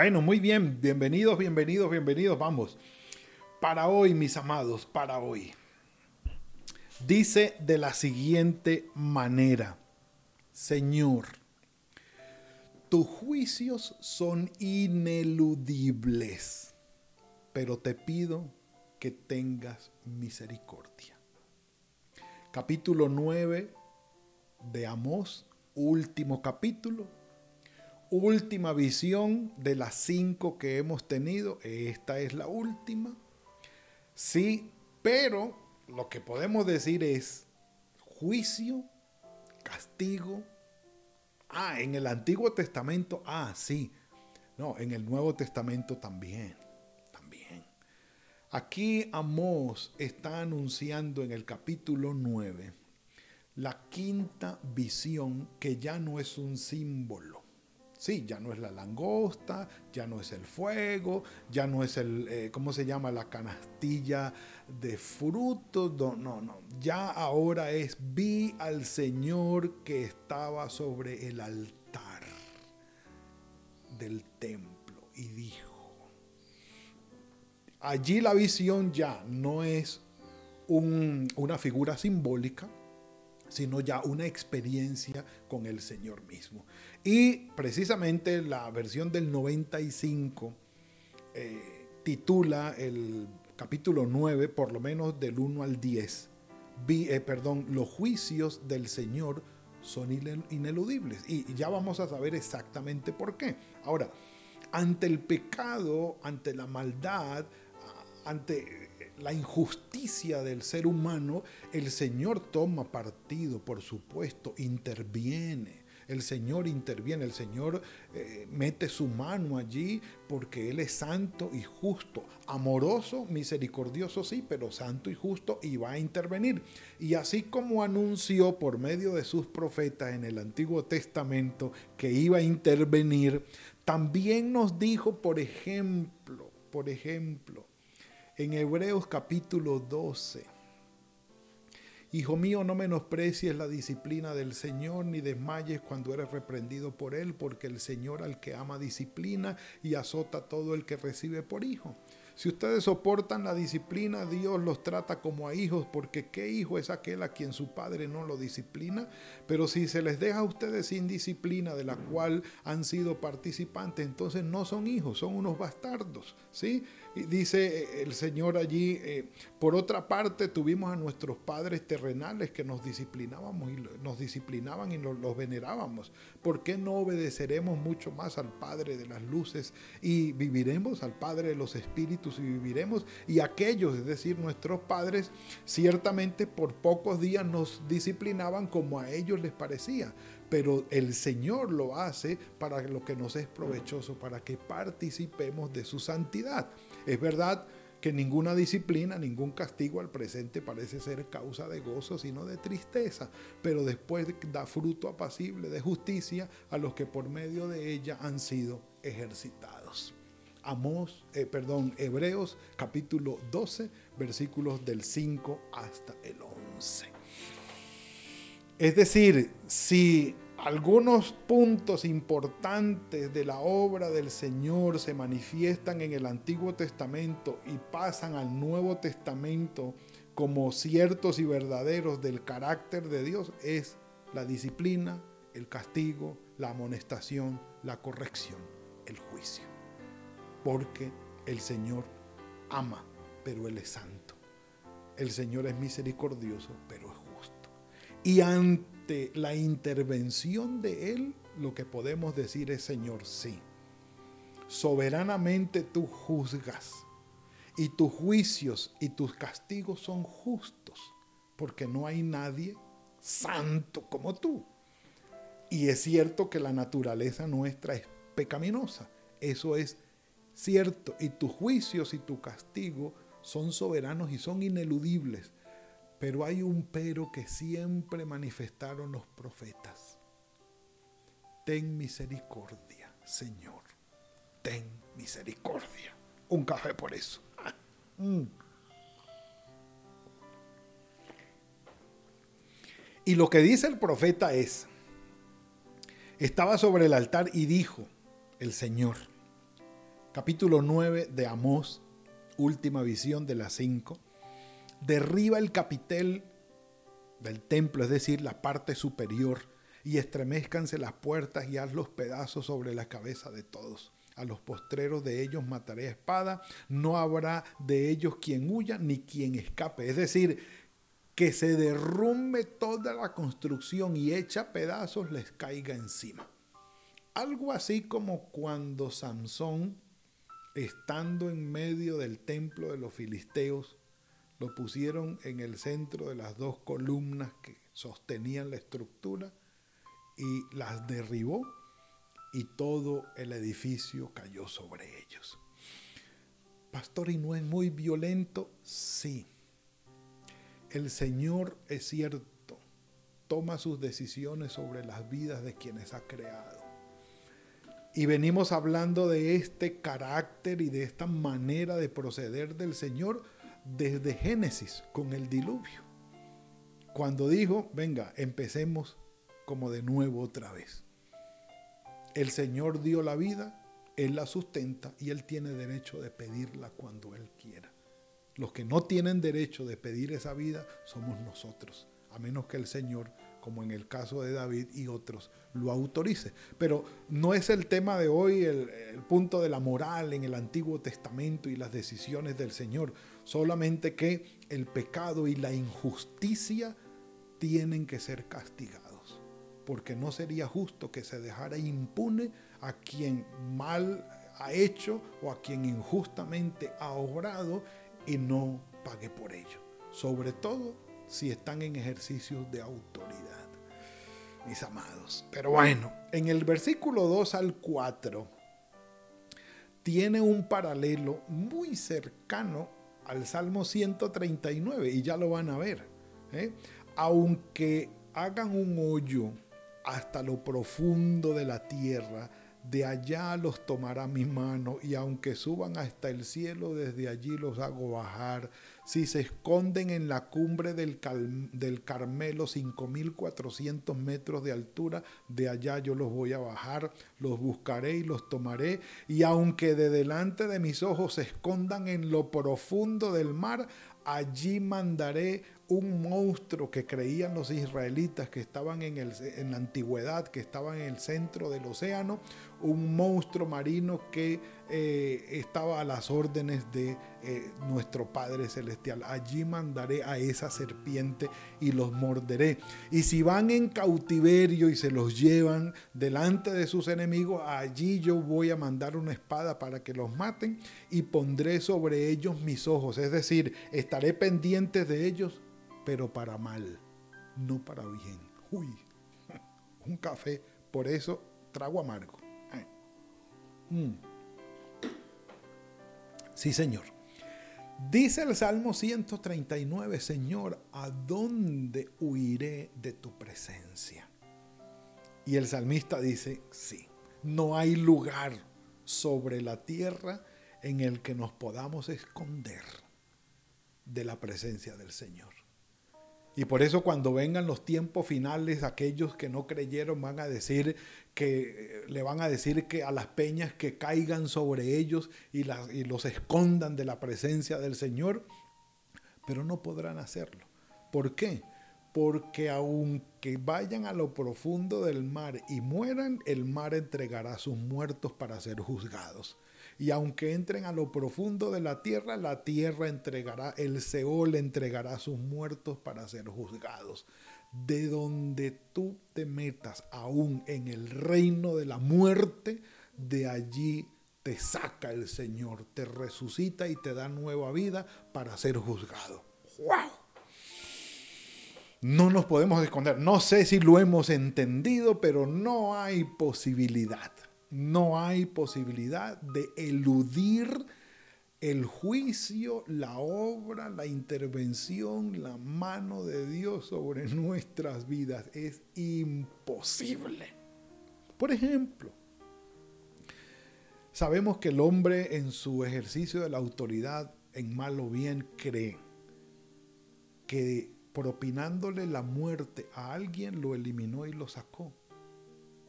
Bueno, muy bien, bienvenidos, bienvenidos, bienvenidos, vamos. Para hoy, mis amados, para hoy. Dice de la siguiente manera, Señor, tus juicios son ineludibles, pero te pido que tengas misericordia. Capítulo 9 de Amós, último capítulo, última visión de las cinco que hemos tenido. Esta es la última. Sí, pero lo que podemos decir es juicio, castigo. Ah, en el Antiguo Testamento, ah, sí. No, en el Nuevo Testamento también. También. Aquí Amós está anunciando en el capítulo 9 la quinta visión que ya no es un símbolo Sí, ya no es la langosta, ya no es el fuego, ya no es el, eh, ¿cómo se llama? La canastilla de frutos. No, no, no. Ya ahora es, vi al Señor que estaba sobre el altar del templo y dijo, allí la visión ya no es una figura simbólica, sino ya una experiencia con el Señor mismo. Y precisamente la versión del 95 eh, titula el capítulo 9, por lo menos del 1 al 10. Eh, perdón, los juicios del Señor son ineludibles. Y ya vamos a saber exactamente por qué. Ahora, ante el pecado, ante la maldad, ante la injusticia del ser humano, el Señor toma partido, por supuesto, interviene el Señor interviene, el Señor eh, mete su mano allí porque Él es santo y justo, amoroso, misericordioso sí, pero santo y justo y va a intervenir. Y así como anunció por medio de sus profetas en el Antiguo Testamento que iba a intervenir, también nos dijo, por ejemplo, por ejemplo, en Hebreos capítulo 12, Hijo mío, no menosprecies la disciplina del Señor, ni desmayes cuando eres reprendido por Él, porque el Señor al que ama disciplina y azota todo el que recibe por hijo. Si ustedes soportan la disciplina, Dios los trata como a hijos, porque ¿qué hijo es aquel a quien su padre no lo disciplina? Pero si se les deja a ustedes sin disciplina de la cual han sido participantes, entonces no son hijos, son unos bastardos, ¿sí? Dice eh, el Señor allí, eh, por otra parte tuvimos a nuestros padres terrenales que nos disciplinábamos y nos disciplinaban y los venerábamos. ¿Por qué no obedeceremos mucho más al Padre de las luces y viviremos al Padre de los espíritus y viviremos? Y aquellos, es decir, nuestros padres, ciertamente por pocos días nos disciplinaban como a ellos les parecía pero el Señor lo hace para lo que nos es provechoso, para que participemos de su santidad. Es verdad que ninguna disciplina, ningún castigo al presente parece ser causa de gozo, sino de tristeza, pero después da fruto apacible de justicia a los que por medio de ella han sido ejercitados. Amós, eh, perdón, Hebreos capítulo 12, versículos del 5 hasta el 11. Es decir, si algunos puntos importantes de la obra del Señor se manifiestan en el Antiguo Testamento y pasan al Nuevo Testamento como ciertos y verdaderos del carácter de Dios, es la disciplina, el castigo, la amonestación, la corrección, el juicio. Porque el Señor ama, pero Él es santo. El Señor es misericordioso, pero es justo. Y ante la intervención de Él, lo que podemos decir es, Señor, sí. Soberanamente tú juzgas. y tus juicios y tus castigos son justos, porque no hay nadie santo como tú. Y es cierto que la naturaleza nuestra es pecaminosa, eso es cierto, y tus juicios y tu castigo son soberanos y son ineludibles. Pero hay un pero que siempre manifestaron los profetas. Ten misericordia, Señor. Ten misericordia. Un café por eso. Mm. Y lo que dice el profeta es, estaba sobre el altar y dijo el Señor, capítulo 9 de Amós, última visión de las cinco, derriba el capitel del templo, es decir, la parte superior, y estremezcanse las puertas y haz los pedazos sobre la cabeza de todos. A los postreros de ellos mataré espada, no habrá de ellos quien huya ni quien escape. Es decir, que se derrumbe toda la construcción y hecha pedazos les caiga encima. Algo así como cuando Sansón, estando en medio del templo de los filisteos, lo pusieron en el centro de las dos columnas que sostenían la estructura y las derribó y todo el edificio cayó sobre ellos. Pastor, ¿y no es muy violento? Sí. El Señor es cierto, toma sus decisiones sobre las vidas de quienes ha creado. Y venimos hablando de este carácter y de esta manera de proceder del Señor desde Génesis con el diluvio. Cuando dijo, venga, empecemos como de nuevo otra vez. El Señor dio la vida, Él la sustenta y Él tiene derecho de pedirla cuando Él quiera. Los que no tienen derecho de pedir esa vida somos nosotros, a menos que el Señor, como en el caso de David y otros, lo autorice. Pero no es el tema de hoy el, el, punto de la moral en el Antiguo Testamento y las decisiones del Señor, solamente que el pecado y la injusticia tienen que ser castigados porque no sería justo que se dejara impune a quien mal ha hecho o a quien injustamente ha obrado y no pague por ello. Sobre todo si están en ejercicios de autoridad, mis amados. Pero bueno, en el versículo 2 al 4 tiene un paralelo muy cercano al Salmo 139 y ya lo van a ver. ¿eh? Aunque hagan un hoyo hasta lo profundo de la tierra, de allá los tomará mi mano, y aunque suban hasta el cielo, desde allí los hago bajar. Si se esconden en la cumbre del, del Carmelo, 5.400 metros de altura, de allá yo los voy a bajar, los buscaré y los tomaré. Y aunque de delante de mis ojos se escondan en lo profundo del mar, allí mandaré un monstruo que creían los israelitas que estaban en, el, en, la antigüedad, que estaban en el centro del océano, un monstruo marino que eh, estaba a las órdenes de eh, nuestro Padre Celestial. Allí mandaré a esa serpiente y los morderé. Y si van en cautiverio y se los llevan delante de sus enemigos, allí yo voy a mandar una espada para que los maten y pondré sobre ellos mis ojos. Es decir, estaré pendiente de ellos pero para mal, no para bien. Uy, un café, por eso trago amargo. Mm. Sí, Señor. Dice el Salmo 139, Señor, ¿a dónde huiré de tu presencia? Y el salmista dice, sí, no hay lugar sobre la tierra en el que nos podamos esconder de la presencia del Señor. Y por eso cuando vengan los tiempos finales, aquellos que no creyeron van a decir que le van a decir que a las peñas que caigan sobre ellos y, las, y los escondan de la presencia del Señor, pero no podrán hacerlo. ¿Por qué? Porque aunque vayan a lo profundo del mar y mueran, el mar entregará a sus muertos para ser juzgados. Y aunque entren a lo profundo de la tierra, la tierra entregará, el Seol entregará a sus muertos para ser juzgados. De donde tú te metas aún en el reino de la muerte, de allí te saca el Señor, te resucita y te da nueva vida para ser juzgado. ¡Wow! No nos podemos esconder. No sé si lo hemos entendido, pero no hay posibilidad. No hay posibilidad de eludir el juicio, la obra, la intervención, la mano de Dios sobre nuestras vidas. Es imposible. Por ejemplo, sabemos que el hombre en su ejercicio de la autoridad, en mal o bien, cree que propinándole la muerte a alguien lo eliminó y lo sacó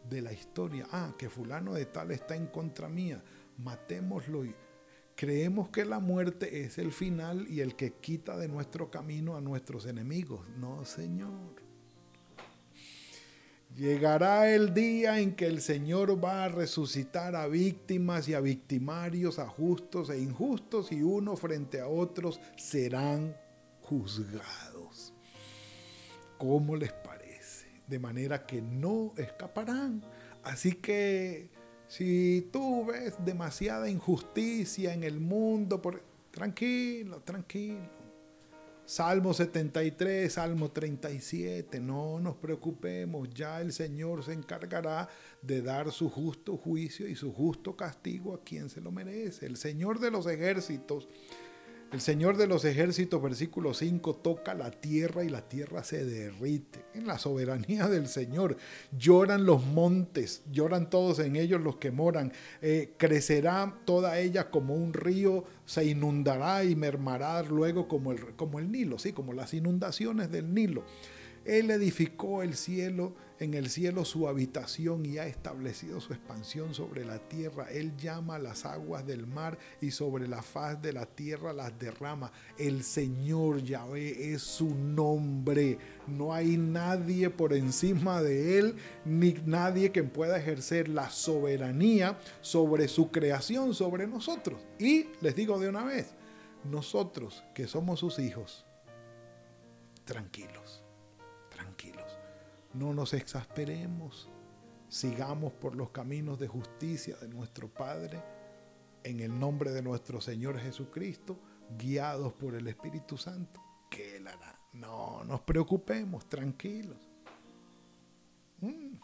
de la historia. Ah, que fulano de tal está en contra mía, matémoslo. Y creemos que la muerte es el final y el que quita de nuestro camino a nuestros enemigos. No, Señor. Llegará el día en que el Señor va a resucitar a víctimas y a victimarios, a justos e injustos, y uno frente a otros serán juzgados. ¿Cómo les parece? De manera que no escaparán. Así que si tú ves demasiada injusticia en el mundo, por... tranquilo, tranquilo. Salmo 73, Salmo 37, no nos preocupemos, ya el Señor se encargará de dar su justo juicio y su justo castigo a quien se lo merece. El Señor de los ejércitos el Señor de los ejércitos, versículo 5, toca la tierra y la tierra se derrite. En la soberanía del Señor lloran los montes, lloran todos en ellos los que moran. Eh, crecerá toda ella como un río, se inundará y mermará luego como el, como el Nilo, sí, como las inundaciones del Nilo. Él edificó el cielo, en el cielo su habitación y ha establecido su expansión sobre la tierra. Él llama las aguas del mar y sobre la faz de la tierra las derrama. El Señor Yahvé es su nombre. No hay nadie por encima de Él, ni nadie que pueda ejercer la soberanía sobre su creación, sobre nosotros. Y les digo de una vez, nosotros que somos sus hijos, tranquilos no nos exasperemos. Sigamos por los caminos de justicia de nuestro Padre, en el nombre de nuestro Señor Jesucristo, guiados por el Espíritu Santo, que Él hará. No nos preocupemos, tranquilos. Mm.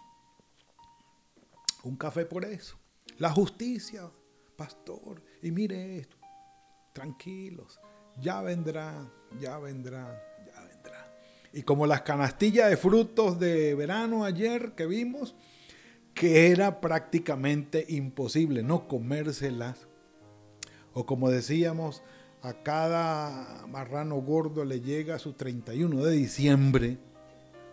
Un café por eso. La justicia, pastor. Y mire esto, tranquilos. Ya vendrá, ya vendrá, y como las canastillas de frutos de verano ayer que vimos, que era prácticamente imposible no comérselas. O como decíamos, a cada marrano gordo le llega su 31 de diciembre.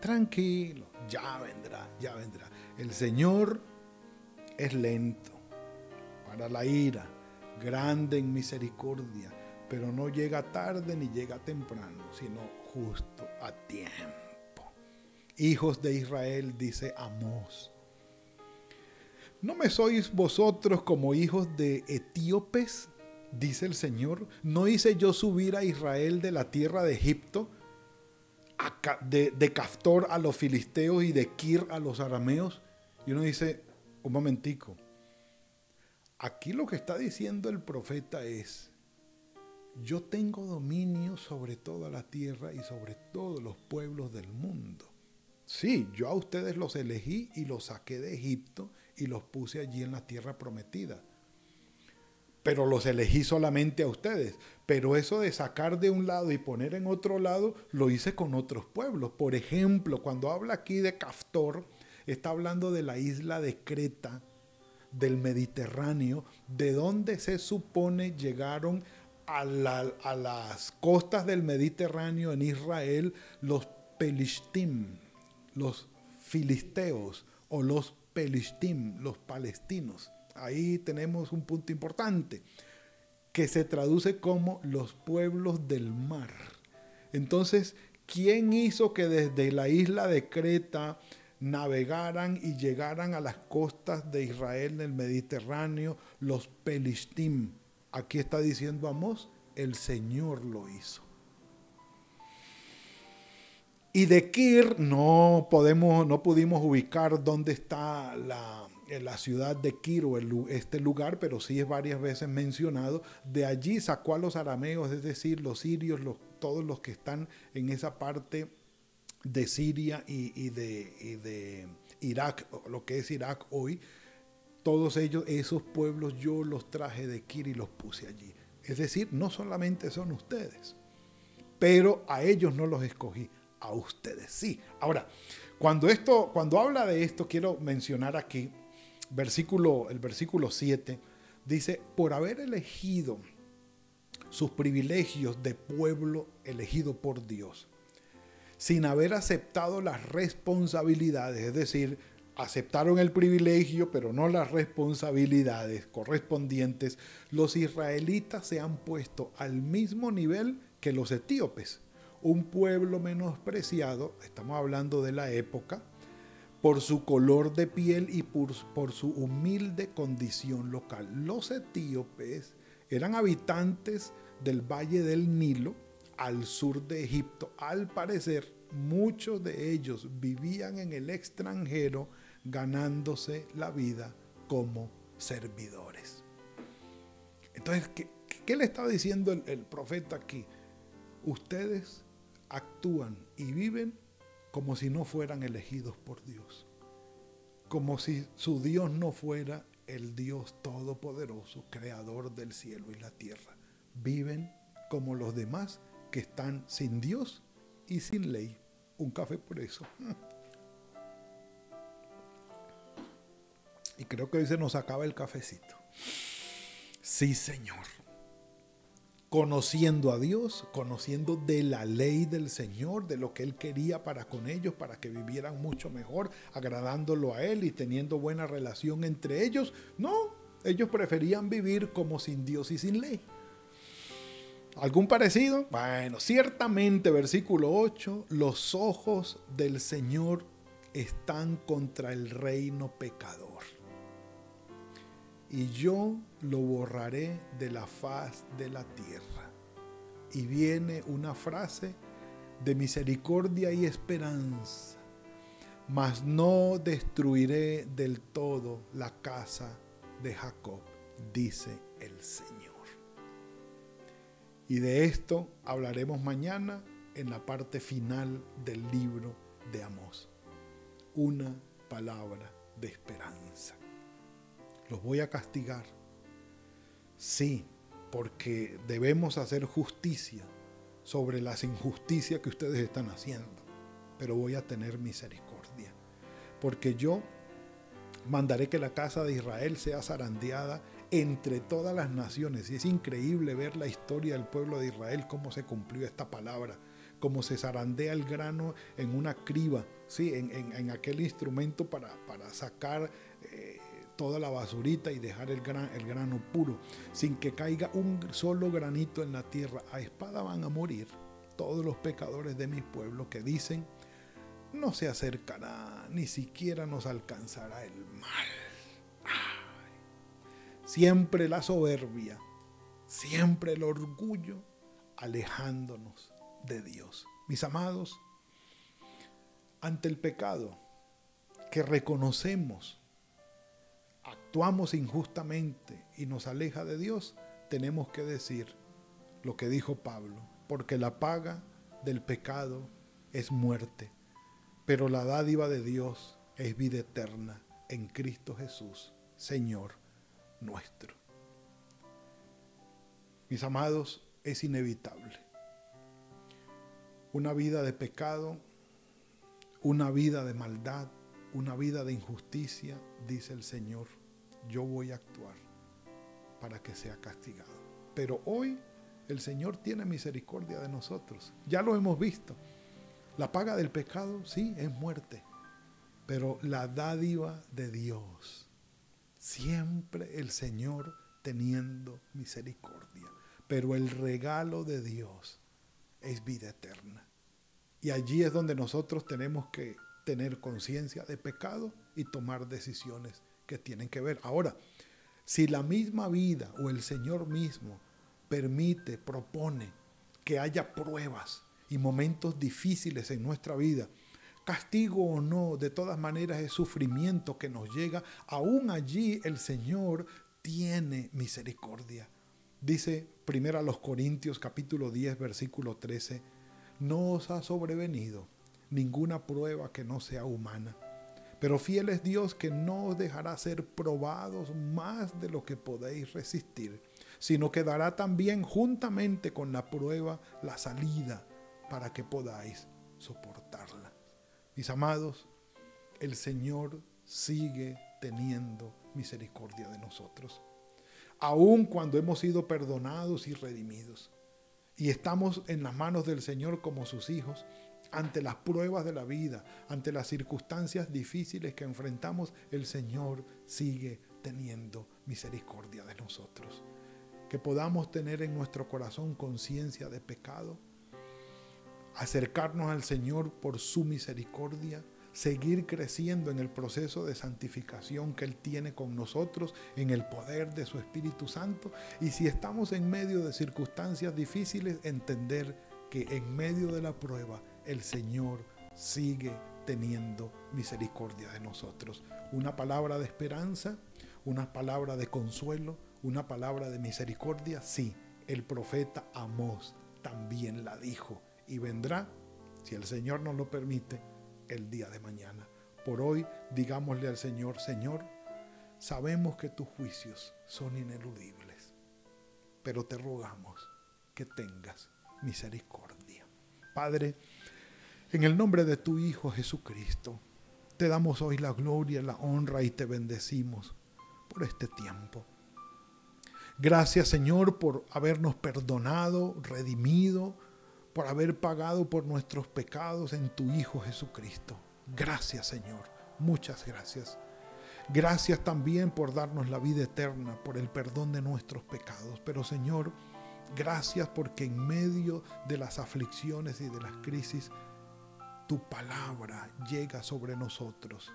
Tranquilo, ya vendrá, ya vendrá. El Señor es lento para la ira, grande en misericordia, pero no llega tarde ni llega temprano, sino justo a tiempo. Hijos de Israel, dice Amós. ¿No me sois vosotros como hijos de etíopes? Dice el Señor. ¿No hice yo subir a Israel de la tierra de Egipto? De, de a los filisteos y de Kir a los arameos. Y uno dice, un momentico. Aquí lo que está diciendo el profeta es, yo tengo dominio sobre toda la tierra y sobre todos los pueblos del mundo. Sí, yo a ustedes los elegí y los saqué de Egipto y los puse allí en la tierra prometida. Pero los elegí solamente a ustedes. Pero eso de sacar de un lado y poner en otro lado, lo hice con otros pueblos. Por ejemplo, cuando habla aquí de Caftor, está hablando de la isla de Creta, del Mediterráneo, de donde se supone llegaron a, las costas del Mediterráneo en Israel los Pelishtim, los filisteos o los Pelishtim, los palestinos. Ahí tenemos un punto importante que se traduce como los pueblos del mar. Entonces, ¿quién hizo que desde la isla de Creta navegaran y llegaran a las costas de Israel en el Mediterráneo los Pelishtim? Aquí está diciendo Amós, el Señor lo hizo. Y de Kir no podemos, no pudimos ubicar dónde está la, en la ciudad de Kiro, este lugar, pero sí es varias veces mencionado. De allí sacó a los arameos, es decir, los sirios, todos los que están en esa parte de Siria y, de, Irak, lo que es Irak hoy. Todos ellos, esos pueblos, yo los traje de Kir y los puse allí. Es decir, no solamente son ustedes, pero a ellos no los escogí, a ustedes sí. Ahora, cuando, esto, cuando habla de esto, quiero mencionar aquí versículo, el versículo 7, dice, por haber elegido sus privilegios de pueblo elegido por Dios, sin haber aceptado las responsabilidades, es decir, aceptaron el privilegio, pero no las responsabilidades correspondientes, los israelitas se han puesto al mismo nivel que los etíopes, un pueblo menospreciado, estamos hablando de la época, por su color de piel y por, por, su humilde condición local. Los etíopes eran habitantes del valle del Nilo, al sur de Egipto. Al parecer, muchos de ellos vivían en el extranjero ganándose la vida como servidores. Entonces, ¿qué, le está diciendo el, el profeta aquí? Ustedes actúan y viven como si no fueran elegidos por Dios, como si su Dios no fuera el Dios todopoderoso, creador del cielo y la tierra. Viven como los demás que están sin Dios y sin ley. Un café por eso. Creo que hoy se nos acaba el cafecito. Sí, Señor conociendo a Dios, conociendo de la ley del Señor, de lo que Él quería para con ellos, para que vivieran mucho mejor, agradándolo a Él y teniendo buena relación entre ellos. No, ellos preferían vivir como sin Dios y sin ley. ¿Algún parecido? Bueno, ciertamente, versículo 8, los ojos del Señor están contra el reino pecador y yo lo borraré de la faz de la tierra. Y viene una frase de misericordia y esperanza, mas no destruiré del todo la casa de Jacob, dice el Señor. Y de esto hablaremos mañana en la parte final del libro de Amós. Una palabra de esperanza los voy a castigar. Sí, porque debemos hacer justicia sobre las injusticias que ustedes están haciendo, pero voy a tener misericordia, porque yo mandaré que la casa de Israel sea zarandeada entre todas las naciones. Y es increíble ver la historia del pueblo de Israel, cómo se cumplió esta palabra, cómo se zarandea el grano en una criba, ¿sí? en, aquel instrumento para, para sacar eh, toda la basurita y dejar el, el grano puro, sin que caiga un solo granito en la tierra. A espada van a morir todos los pecadores de mi pueblo que dicen, no se acercará, ni siquiera nos alcanzará el mal. Siempre la soberbia, siempre el orgullo, alejándonos de Dios. Mis amados, ante el pecado que reconocemos actuamos injustamente y nos aleja de Dios, tenemos que decir lo que dijo Pablo, porque la paga del pecado es muerte, pero la dádiva de Dios es vida eterna en Cristo Jesús, Señor nuestro. Mis amados, es inevitable. Una vida de pecado, una vida de maldad, una vida de injusticia, dice el Señor yo voy a actuar para que sea castigado. Pero hoy el Señor tiene misericordia de nosotros. Ya lo hemos visto. La paga del pecado, sí, es muerte. Pero la dádiva de Dios, siempre el Señor teniendo misericordia. Pero el regalo de Dios es vida eterna. Y allí es donde nosotros tenemos que tener conciencia de pecado y tomar decisiones que tienen que ver. Ahora, si la misma vida o el Señor mismo permite, propone que haya pruebas y momentos difíciles en nuestra vida, castigo o no, de todas maneras es sufrimiento que nos llega, aún allí el Señor tiene misericordia. Dice primero a los Corintios capítulo 10 versículo 13, no os ha sobrevenido ninguna prueba que no sea humana. Pero fiel es Dios que no os dejará ser probados más de lo que podéis resistir, sino que dará también juntamente con la prueba la salida para que podáis soportarla. Mis amados, el Señor sigue teniendo misericordia de nosotros, aun cuando hemos sido perdonados y redimidos, y estamos en las manos del Señor como sus hijos, ante las pruebas de la vida, ante las circunstancias difíciles que enfrentamos, el Señor sigue teniendo misericordia de nosotros. Que podamos tener en nuestro corazón conciencia de pecado, acercarnos al Señor por su misericordia, seguir creciendo en el proceso de santificación que Él tiene con nosotros, en el poder de su Espíritu Santo. Y si estamos en medio de circunstancias difíciles, entender que en medio de la prueba el Señor sigue teniendo misericordia de nosotros. Una palabra de esperanza, una palabra de consuelo, una palabra de misericordia, sí, el profeta Amós también la dijo y vendrá, si el Señor nos lo permite, el día de mañana. Por hoy, digámosle al Señor, Señor, sabemos que tus juicios son ineludibles, pero te rogamos que tengas misericordia. Padre, en el nombre de tu Hijo Jesucristo, te damos hoy la gloria, la honra y te bendecimos por este tiempo. Gracias Señor por habernos perdonado, redimido, por haber pagado por nuestros pecados en tu Hijo Jesucristo. Gracias Señor, muchas gracias. Gracias también por darnos la vida eterna, por el perdón de nuestros pecados. Pero Señor, gracias porque en medio de las aflicciones y de las crisis, tu palabra llega sobre nosotros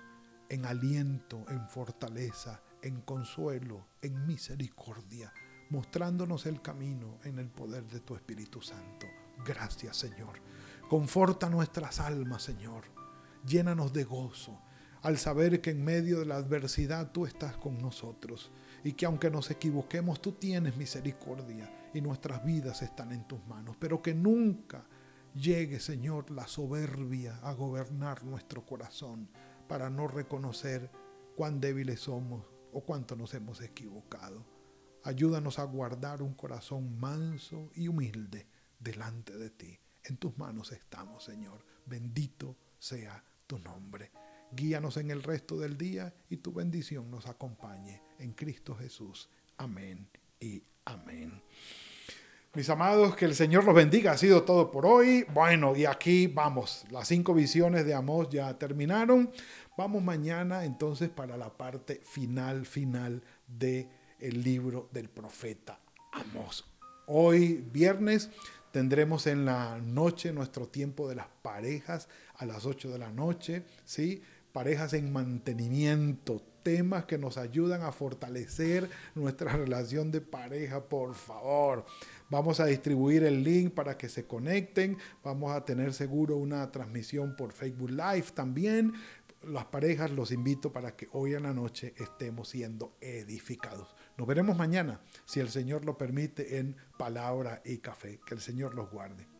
en aliento, en fortaleza, en consuelo, en misericordia, mostrándonos el camino en el poder de tu Espíritu Santo. Gracias Señor. Conforta nuestras almas, Señor. Llénanos de gozo al saber que en medio de la adversidad tú estás con nosotros y que aunque nos equivoquemos, tú tienes misericordia y nuestras vidas están en tus manos, pero que nunca llegue, Señor, la soberbia a gobernar nuestro corazón para no reconocer cuán débiles somos o cuánto nos hemos equivocado. Ayúdanos a guardar un corazón manso y humilde delante de ti. En tus manos estamos, Señor. Bendito sea tu nombre. Guíanos en el resto del día y tu bendición nos acompañe. En Cristo Jesús. Amén y amén. Mis amados, que el Señor los bendiga. Ha sido todo por hoy. Bueno, y aquí vamos. Las cinco visiones de Amós ya terminaron. Vamos mañana entonces para la parte final, final del el libro del profeta Amós. Hoy, viernes, Tendremos en la noche nuestro tiempo de las parejas a las 8 de la noche, ¿sí? Parejas en mantenimiento, temas que nos ayudan a fortalecer nuestra relación de pareja, por favor. Vamos a distribuir el link para que se conecten. Vamos a tener seguro una transmisión por Facebook Live también. Las parejas los invito para que hoy en la noche estemos siendo edificados. Nos veremos mañana, si el Señor lo permite, en palabra y café. Que el Señor los guarde.